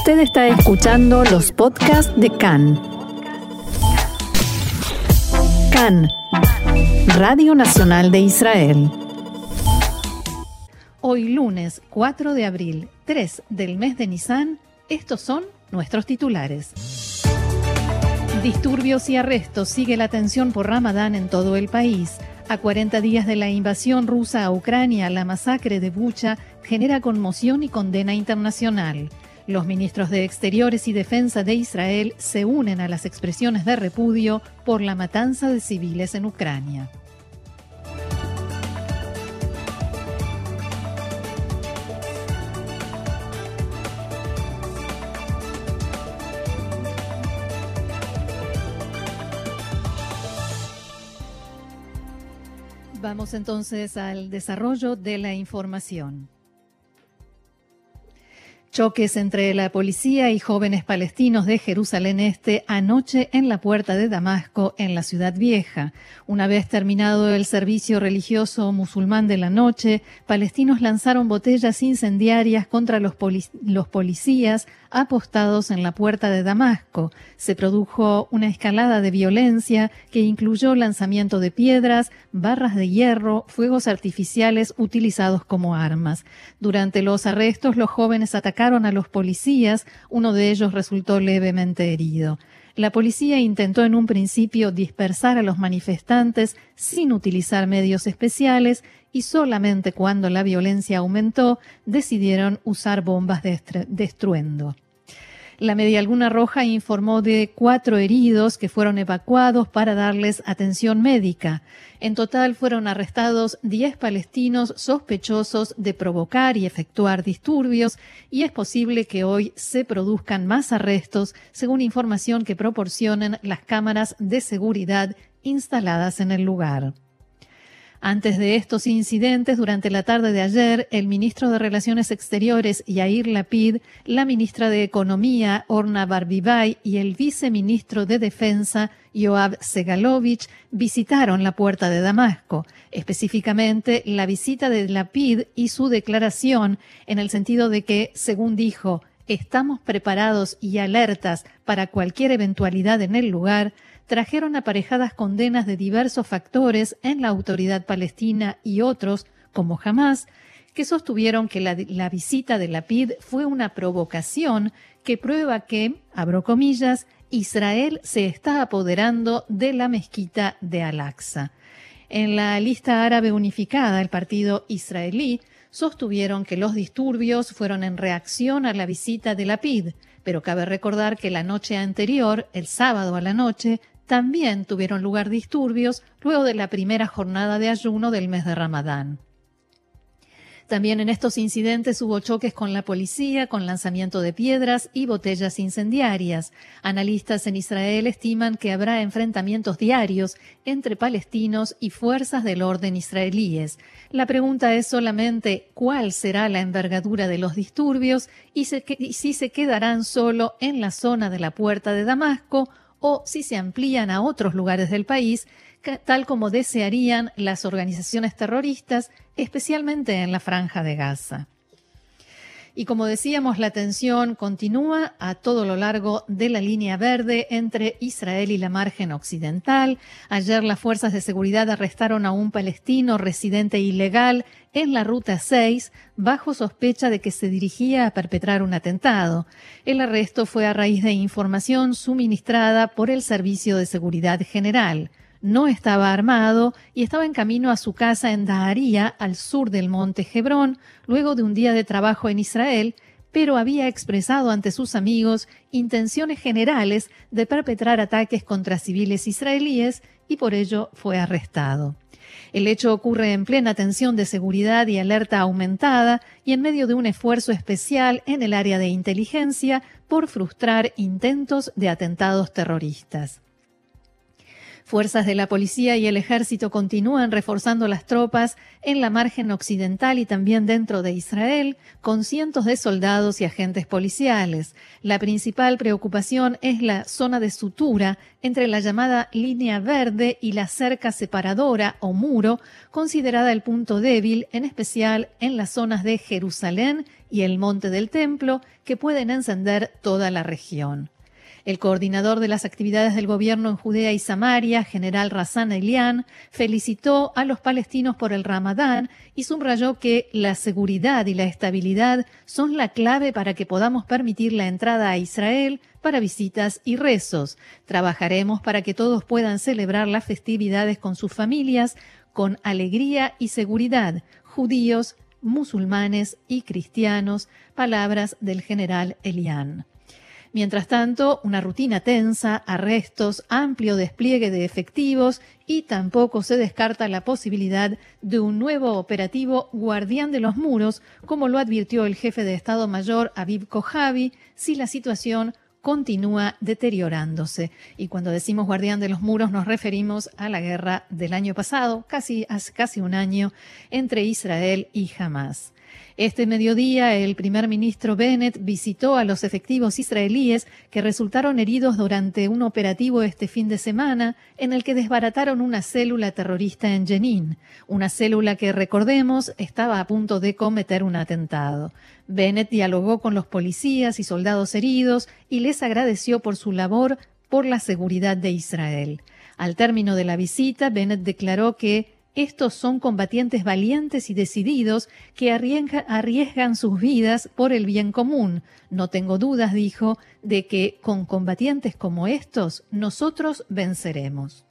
Usted está escuchando los podcasts de CAN. CAN, Radio Nacional de Israel. Hoy lunes 4 de abril, 3 del mes de Nisan, estos son nuestros titulares. Disturbios y arrestos sigue la tensión por Ramadán en todo el país. A 40 días de la invasión rusa a Ucrania, la masacre de Bucha genera conmoción y condena internacional. Los ministros de Exteriores y Defensa de Israel se unen a las expresiones de repudio por la matanza de civiles en Ucrania. Vamos entonces al desarrollo de la información. Choques entre la policía y jóvenes palestinos de Jerusalén Este anoche en la puerta de Damasco, en la ciudad vieja. Una vez terminado el servicio religioso musulmán de la noche, palestinos lanzaron botellas incendiarias contra los, los policías apostados en la puerta de Damasco. Se produjo una escalada de violencia que incluyó lanzamiento de piedras, barras de hierro, fuegos artificiales utilizados como armas. Durante los arrestos, los jóvenes atacaron a los policías, uno de ellos resultó levemente herido. La policía intentó en un principio dispersar a los manifestantes sin utilizar medios especiales y solamente cuando la violencia aumentó decidieron usar bombas de, estruendo. La Media Luna Roja informó de cuatro heridos que fueron evacuados para darles atención médica. En total fueron arrestados 10 palestinos sospechosos de provocar y efectuar disturbios y es posible que hoy se produzcan más arrestos según información que proporcionen las cámaras de seguridad instaladas en el lugar. Antes de estos incidentes, durante la tarde de ayer, el ministro de Relaciones Exteriores, Yair Lapid, la ministra de Economía, Orna Barbibay, y el viceministro de Defensa, Yoav Segalovich, visitaron la puerta de Damasco. Específicamente, la visita de Lapid y su declaración en el sentido de que, según dijo, estamos preparados y alertas para cualquier eventualidad en el lugar, trajeron aparejadas condenas de diversos factores en la autoridad palestina y otros, como Hamas, que sostuvieron que la, la, visita de Lapid fue una provocación que prueba que, abro comillas, Israel se está apoderando de la mezquita de Al-Aqsa. En la lista árabe unificada, el partido israelí sostuvieron que los disturbios fueron en reacción a la visita de Lapid, pero cabe recordar que la noche anterior, el sábado a la noche, también tuvieron lugar disturbios luego de la primera jornada de ayuno del mes de Ramadán. También en estos incidentes hubo choques con la policía, con lanzamiento de piedras y botellas incendiarias. Analistas en Israel estiman que habrá enfrentamientos diarios entre palestinos y fuerzas del orden israelíes. La pregunta es solamente cuál será la envergadura de los disturbios y, si se quedarán solo en la zona de la puerta de Damasco o si se amplían a otros lugares del país, tal como desearían las organizaciones terroristas, especialmente en la franja de Gaza. Y como decíamos, la tensión continúa a todo lo largo de la línea verde entre Israel y la margen occidental. Ayer las fuerzas de seguridad arrestaron a un palestino residente ilegal en la Ruta 6 bajo sospecha de que se dirigía a perpetrar un atentado. El arresto fue a raíz de información suministrada por el Servicio de Seguridad General no estaba armado y estaba en camino a su casa en Daharía, al sur del monte Hebrón, luego de un día de trabajo en Israel, pero había expresado ante sus amigos intenciones generales de perpetrar ataques contra civiles israelíes y por ello fue arrestado. El hecho ocurre en plena tensión de seguridad y alerta aumentada y en medio de un esfuerzo especial en el área de inteligencia por frustrar intentos de atentados terroristas. Fuerzas de la policía y el ejército continúan reforzando las tropas en la margen occidental y también dentro de Israel, con cientos de soldados y agentes policiales. La principal preocupación es la zona de sutura entre la llamada línea verde y la cerca separadora o muro, considerada el punto débil, en especial en las zonas de Jerusalén y el Monte del Templo, que pueden encender toda la región. El coordinador de las actividades del gobierno en Judea y Samaria, general Razan Elian, felicitó a los palestinos por el Ramadán y subrayó que la seguridad y la estabilidad son la clave para que podamos permitir la entrada a Israel para visitas y rezos. Trabajaremos para que todos puedan celebrar las festividades con sus familias con alegría y seguridad, judíos, musulmanes y cristianos, palabras del general Elian. Mientras tanto, una rutina tensa, arrestos, amplio despliegue de efectivos y tampoco se descarta la posibilidad de un nuevo operativo guardián de los muros, como lo advirtió el jefe de Estado Mayor Aviv Kojavi, si la situación continúa deteriorándose. Y cuando decimos guardián de los muros nos referimos a la guerra del año pasado, casi hace casi un año, entre Israel y Hamas. Este mediodía, el primer ministro Bennett visitó a los efectivos israelíes que resultaron heridos durante un operativo este fin de semana en el que desbarataron una célula terrorista en Jenin, una célula que, recordemos, estaba a punto de cometer un atentado. Bennett dialogó con los policías y soldados heridos y les agradeció por su labor por la seguridad de Israel. Al término de la visita, Bennett declaró que estos son combatientes valientes y decididos que arriesgan sus vidas por el bien común. No tengo dudas, dijo, de que con combatientes como estos nosotros venceremos.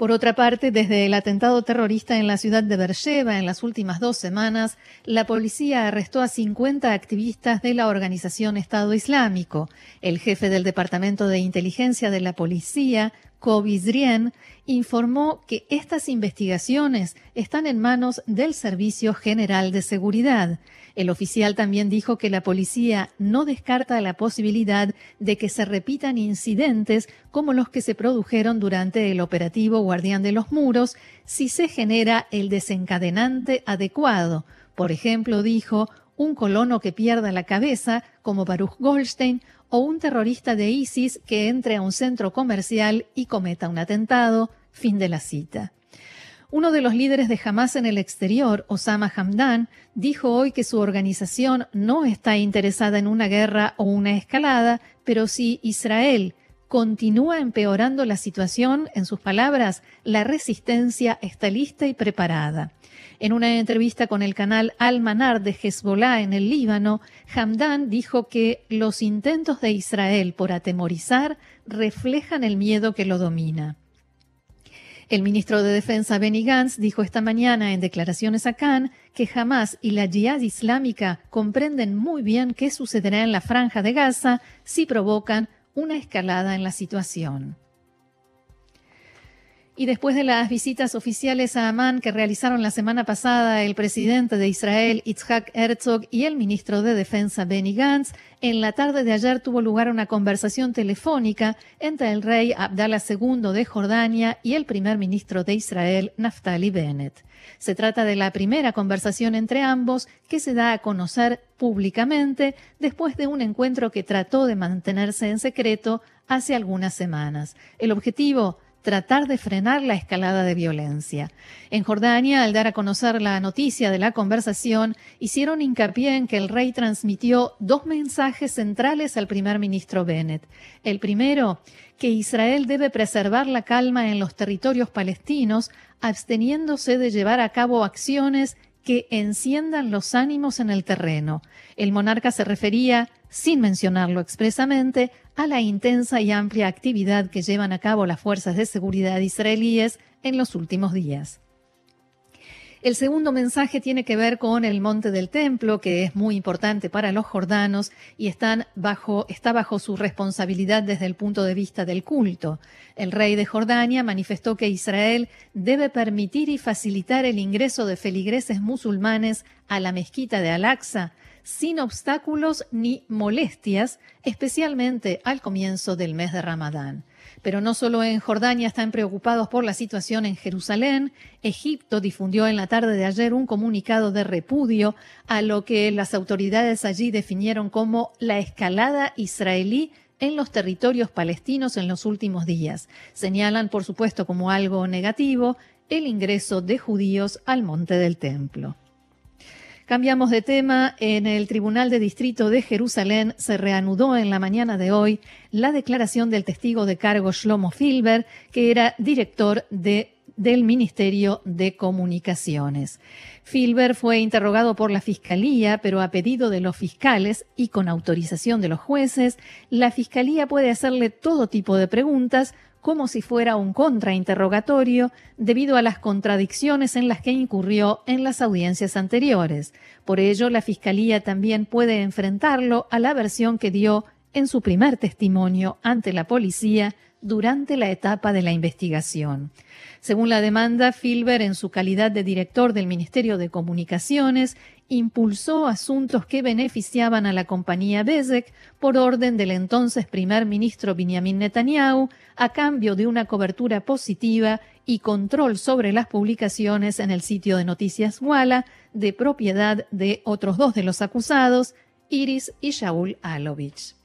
Por otra parte, desde el atentado terrorista en la ciudad de Beersheba en las últimas dos semanas, la policía arrestó a 50 activistas de la organización Estado Islámico. El jefe del Departamento de Inteligencia de la Policía, Zrien, informó que estas investigaciones están en manos del Servicio General de Seguridad. El oficial también dijo que la policía no descarta la posibilidad de que se repitan incidentes como los que se produjeron durante el operativo Guardián de los Muros si se genera el desencadenante adecuado. Por ejemplo, dijo, un colono que pierda la cabeza, como Baruch Goldstein, o un terrorista de ISIS que entre a un centro comercial y cometa un atentado. Fin de la cita. Uno de los líderes de Hamas en el exterior, Osama Hamdan, dijo hoy que su organización no está interesada en una guerra o una escalada, pero si Israel continúa empeorando la situación, en sus palabras, la resistencia está lista y preparada. En una entrevista con el canal Al-Manar de Hezbollah en el Líbano, Hamdan dijo que los intentos de Israel por atemorizar reflejan el miedo que lo domina. El ministro de Defensa Benny Gantz dijo esta mañana en declaraciones a Cannes que Hamas y la Jihad Islámica comprenden muy bien qué sucederá en la franja de Gaza si provocan una escalada en la situación. Y después de las visitas oficiales a Amán que realizaron la semana pasada el presidente de Israel, Itzhak Herzog, y el ministro de Defensa, Benny Gantz, en la tarde de ayer tuvo lugar una conversación telefónica entre el rey Abdallah II de Jordania y el primer ministro de Israel, Naftali Bennett. Se trata de la primera conversación entre ambos que se da a conocer públicamente después de un encuentro que trató de mantenerse en secreto hace algunas semanas. El objetivo, tratar de frenar la escalada de violencia. En Jordania, al dar a conocer la noticia de la conversación, hicieron hincapié en que el rey transmitió dos mensajes centrales al primer ministro Bennett. El primero, que Israel debe preservar la calma en los territorios palestinos, absteniéndose de llevar a cabo acciones que enciendan los ánimos en el terreno. El monarca se refería, sin mencionarlo expresamente, a la intensa y amplia actividad que llevan a cabo las fuerzas de seguridad israelíes en los últimos días. El segundo mensaje tiene que ver con el monte del templo, que es muy importante para los jordanos y está bajo su responsabilidad desde el punto de vista del culto. El rey de Jordania manifestó que Israel debe permitir y facilitar el ingreso de feligreses musulmanes a la mezquita de Al-Aqsa sin obstáculos ni molestias, especialmente al comienzo del mes de Ramadán. Pero no solo en Jordania están preocupados por la situación en Jerusalén. Egipto difundió en la tarde de ayer un comunicado de repudio a lo que las autoridades allí definieron como la escalada israelí en los territorios palestinos en los últimos días. Señalan, por supuesto, como algo negativo el ingreso de judíos al monte del templo. Cambiamos de tema. En el Tribunal de Distrito de Jerusalén se reanudó en la mañana de hoy la declaración del testigo de cargo Shlomo Filber, que era director de del Ministerio de Comunicaciones. Filber fue interrogado por la Fiscalía, pero a pedido de los fiscales y con autorización de los jueces, la Fiscalía puede hacerle todo tipo de preguntas como si fuera un contrainterrogatorio debido a las contradicciones en las que incurrió en las audiencias anteriores. Por ello, la Fiscalía también puede enfrentarlo a la versión que dio en su primer testimonio ante la policía durante la etapa de la investigación. Según la demanda, Filber, en su calidad de director del Ministerio de Comunicaciones, impulsó asuntos que beneficiaban a la compañía Bezek por orden del entonces primer ministro Benjamin Netanyahu, a cambio de una cobertura positiva y control sobre las publicaciones en el sitio de noticias Walla, de propiedad de otros dos de los acusados, Iris y Shaul Alovich.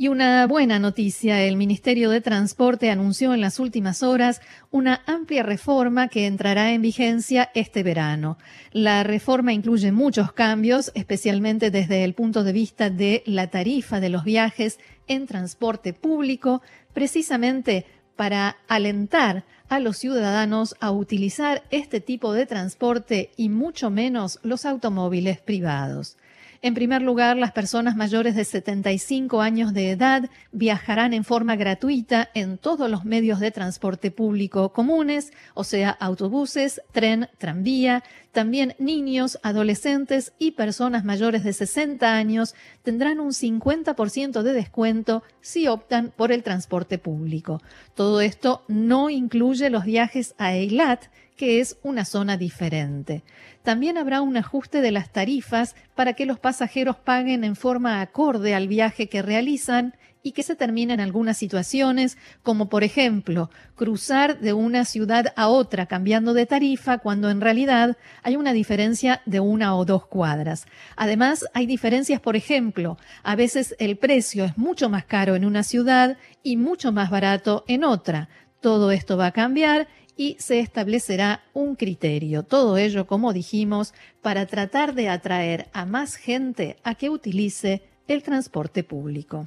Y una buena noticia, el Ministerio de Transporte anunció en las últimas horas una amplia reforma que entrará en vigencia este verano. La reforma incluye muchos cambios, especialmente desde el punto de vista de la tarifa de los viajes en transporte público, precisamente para alentar a los ciudadanos a utilizar este tipo de transporte y mucho menos los automóviles privados. En primer lugar, las personas mayores de 75 años de edad viajarán en forma gratuita en todos los medios de transporte público comunes, o sea, autobuses, tren, tranvía. También niños, adolescentes y personas mayores de 60 años tendrán un 50% de descuento si optan por el transporte público. Todo esto no incluye los viajes a Eilat, que es una zona diferente. También habrá un ajuste de las tarifas para que los pasajeros paguen en forma acorde al viaje que realizan y que se termine en algunas situaciones, como por ejemplo cruzar de una ciudad a otra cambiando de tarifa cuando en realidad hay una diferencia de una o dos cuadras. Además, hay diferencias, por ejemplo, a veces el precio es mucho más caro en una ciudad y mucho más barato en otra. Todo esto va a cambiar y se establecerá un criterio. Todo ello, como dijimos, para tratar de atraer a más gente a que utilice el transporte público.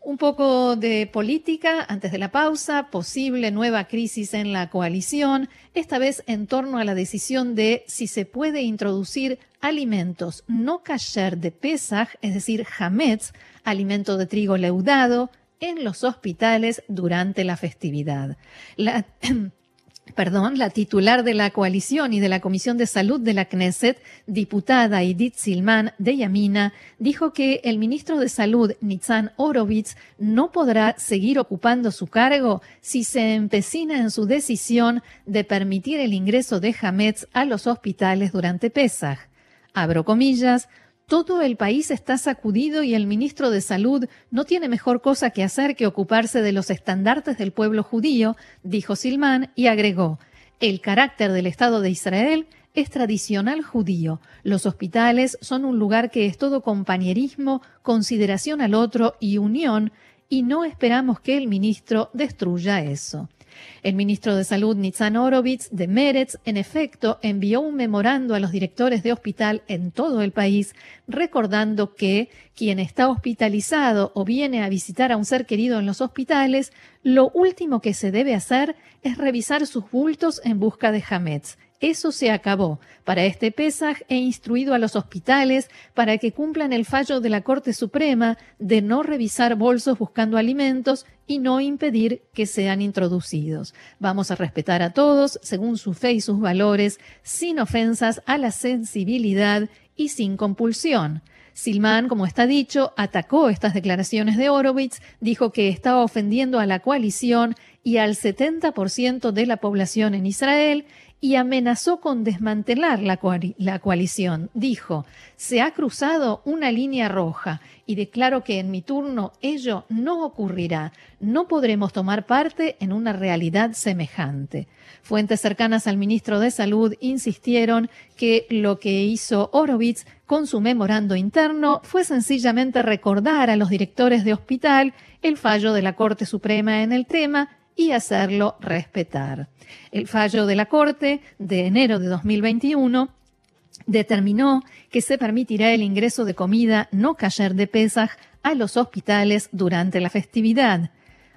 Un poco de política antes de la pausa, posible nueva crisis en la coalición, esta vez en torno a la decisión de si se puede introducir alimentos no kasher de Pesach, es decir, hametz, alimento de trigo leudado, en los hospitales durante la festividad. La, perdón, la titular de la coalición y de la Comisión de Salud de la Knesset, diputada Edith Silman de Yamina, dijo que el ministro de Salud, Nitzan Orovitz, no podrá seguir ocupando su cargo si se empecina en su decisión de permitir el ingreso de Hametz a los hospitales durante Pesach. Abro comillas, todo el país está sacudido y el ministro de Salud no tiene mejor cosa que hacer que ocuparse de los estandartes del pueblo judío, dijo Silman y agregó, el carácter del Estado de Israel es tradicional judío. Los hospitales son un lugar que es todo compañerismo, consideración al otro y unión, y no esperamos que el ministro destruya eso. El ministro de Salud, Nitzan Orovitz, de Meretz, en efecto, envió un memorando a los directores de hospital en todo el país, recordando que quien está hospitalizado o viene a visitar a un ser querido en los hospitales, lo último que se debe hacer es revisar sus bultos en busca de Hametz. Eso se acabó. Para este Pesaj he instruido a los hospitales para que cumplan el fallo de la Corte Suprema de no revisar bolsos buscando alimentos y no impedir que sean introducidos. Vamos a respetar a todos según su fe y sus valores, sin ofensas a la sensibilidad y sin compulsión. Silman, como está dicho, atacó estas declaraciones de Horowitz, dijo que estaba ofendiendo a la coalición y al 70% de la población en Israel y amenazó con desmantelar la, coalición. Dijo, se ha cruzado una línea roja y declaro que en mi turno ello no ocurrirá. No podremos tomar parte en una realidad semejante. Fuentes cercanas al ministro de Salud insistieron que lo que hizo Horowitz con su memorando interno fue sencillamente recordar a los directores de hospital el fallo de la Corte Suprema en el tema y hacerlo respetar. El fallo de la Corte de enero de 2021 determinó que se permitirá el ingreso de comida no cayer de Pesaj a los hospitales durante la festividad.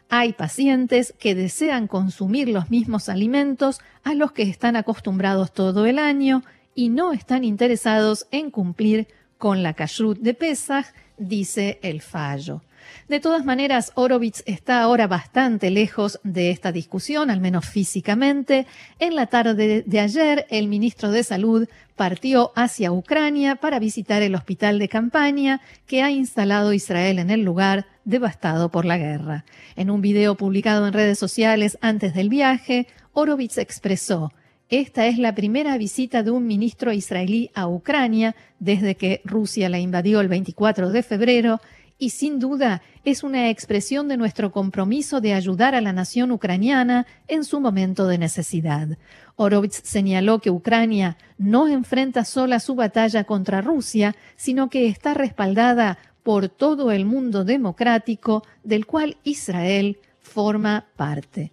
Hay pacientes que desean consumir los mismos alimentos a los que están acostumbrados todo el año y no están interesados en cumplir con la kashrut de Pesaj, dice el fallo. De todas maneras, Horowitz está ahora bastante lejos de esta discusión, al menos físicamente. En la tarde de ayer, el ministro de Salud partió hacia Ucrania para visitar el hospital de campaña que ha instalado Israel en el lugar devastado por la guerra. En un video publicado en redes sociales antes del viaje, Horowitz expresó esta es la primera visita de un ministro israelí a Ucrania desde que Rusia la invadió el 24 de febrero y sin duda es una expresión de nuestro compromiso de ayudar a la nación ucraniana en su momento de necesidad. Horowitz señaló que Ucrania no enfrenta sola su batalla contra Rusia, sino que está respaldada por todo el mundo democrático del cual Israel forma parte.